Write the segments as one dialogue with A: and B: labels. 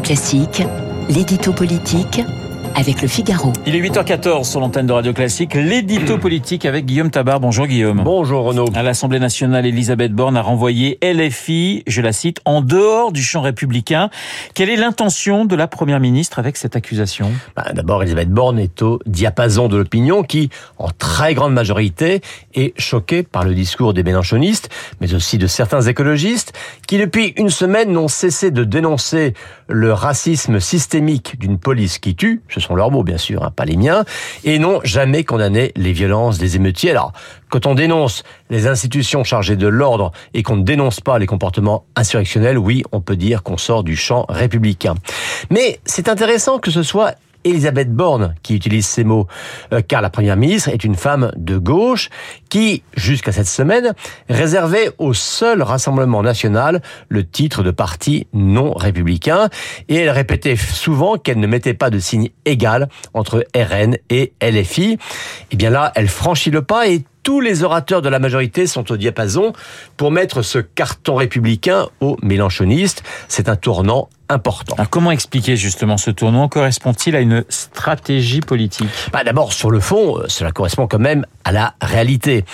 A: Classique, l'édito politique avec le Figaro.
B: Il est 8h14 sur l'antenne de Radio Classique, l'édito politique avec Guillaume Tabar. Bonjour Guillaume.
C: Bonjour Renaud.
B: À l'Assemblée nationale, Elisabeth Borne a renvoyé LFI, je la cite, en dehors du champ républicain. Quelle est l'intention de la Première ministre avec cette accusation?
C: Bah, D'abord, Elisabeth Borne est au diapason de l'opinion qui, en très grande majorité, est choquée par le discours des mélanchonistes, mais aussi de certains écologistes, qui depuis une semaine n'ont cessé de dénoncer le racisme systémique d'une police qui tue, ce sont leurs mots bien sûr, hein, pas les miens, et n'ont jamais condamné les violences des émeutiers. Alors, quand on dénonce les institutions chargées de l'ordre et qu'on ne dénonce pas les comportements insurrectionnels, oui, on peut dire qu'on sort du champ républicain. Mais c'est intéressant que ce soit Elisabeth Borne qui utilise ces mots, euh, car la première ministre est une femme de gauche qui, jusqu'à cette semaine, réservait au seul Rassemblement national le titre de parti non républicain, et elle répétait souvent qu'elle ne mettait pas de signe égal entre RN et LFI. Et eh bien là, elle franchit le pas et tous les orateurs de la majorité sont au diapason pour mettre ce carton républicain aux mélanchonistes. C'est un tournant important.
B: Alors comment expliquer justement ce tournant Correspond-il à une stratégie politique?
C: Bah D'abord, sur le fond, euh, cela correspond quand même à la réalité.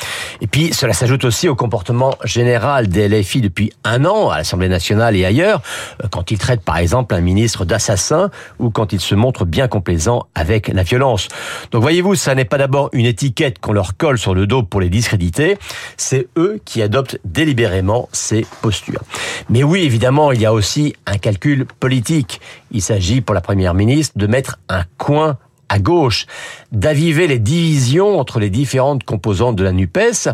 C: Et puis, cela s'ajoute aussi au comportement général des LFI depuis un an, à l'Assemblée nationale et ailleurs, euh, quand ils traitent par exemple un ministre d'assassin ou quand ils se montrent bien complaisants avec la violence. Donc voyez-vous, ça n'est pas d'abord une étiquette qu'on leur colle sur le dos pour les discréditer, c'est eux qui adoptent délibérément ces postures. Mais oui, évidemment, il y a aussi un calcul politique. Il s'agit pour la Première ministre de mettre un coin à gauche, d'aviver les divisions entre les différentes composantes de la NUPES.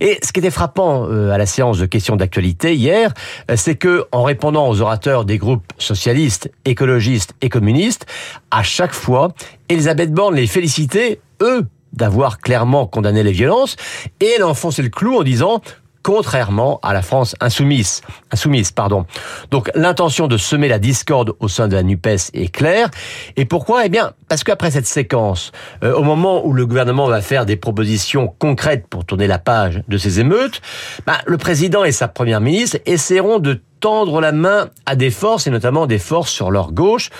C: Et ce qui était frappant euh, à la séance de questions d'actualité hier, euh, c'est que en répondant aux orateurs des groupes socialistes, écologistes et communistes, à chaque fois, Elisabeth Borne les félicitait, eux, d'avoir clairement condamné les violences, et elle enfonçait le clou en disant contrairement à la France insoumise. insoumise pardon. Donc l'intention de semer la discorde au sein de la NUPES est claire. Et pourquoi? Eh bien, parce qu'après cette séquence, euh, au moment où le gouvernement va faire des propositions concrètes pour tourner la page de ces émeutes, bah, le président et sa première ministre essaieront de tendre la main à des forces, et notamment des forces sur leur gauche,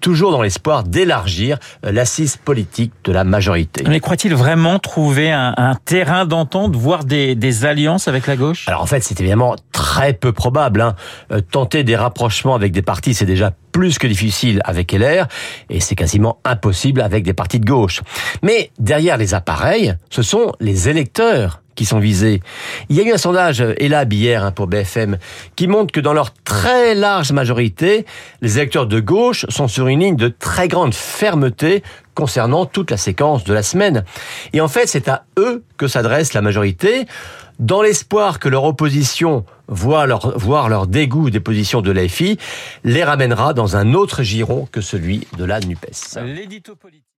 C: toujours dans l'espoir d'élargir euh, l'assise politique de la majorité.
B: Mais croit-il vraiment trouver un, un terrain d'entente, voire des, des, alliances avec la gauche?
C: Alors en fait, c'est évidemment très peu probable. Hein. Euh, tenter des rapprochements avec des partis, c'est déjà plus que difficile avec LR, et c'est quasiment impossible avec des partis de gauche. Mais derrière les appareils, ce sont les électeurs qui sont visés. Il y a eu un sondage ELAB hier hein, pour BFM qui montre que dans leur très large majorité, les électeurs de gauche sont sur une ligne de très grande fermeté concernant toute la séquence de la semaine. Et en fait, c'est à eux que s'adresse la majorité, dans l'espoir que leur opposition, voit leur, voire leur dégoût des positions de l'AFI, les ramènera dans un autre giron que celui de la NUPES.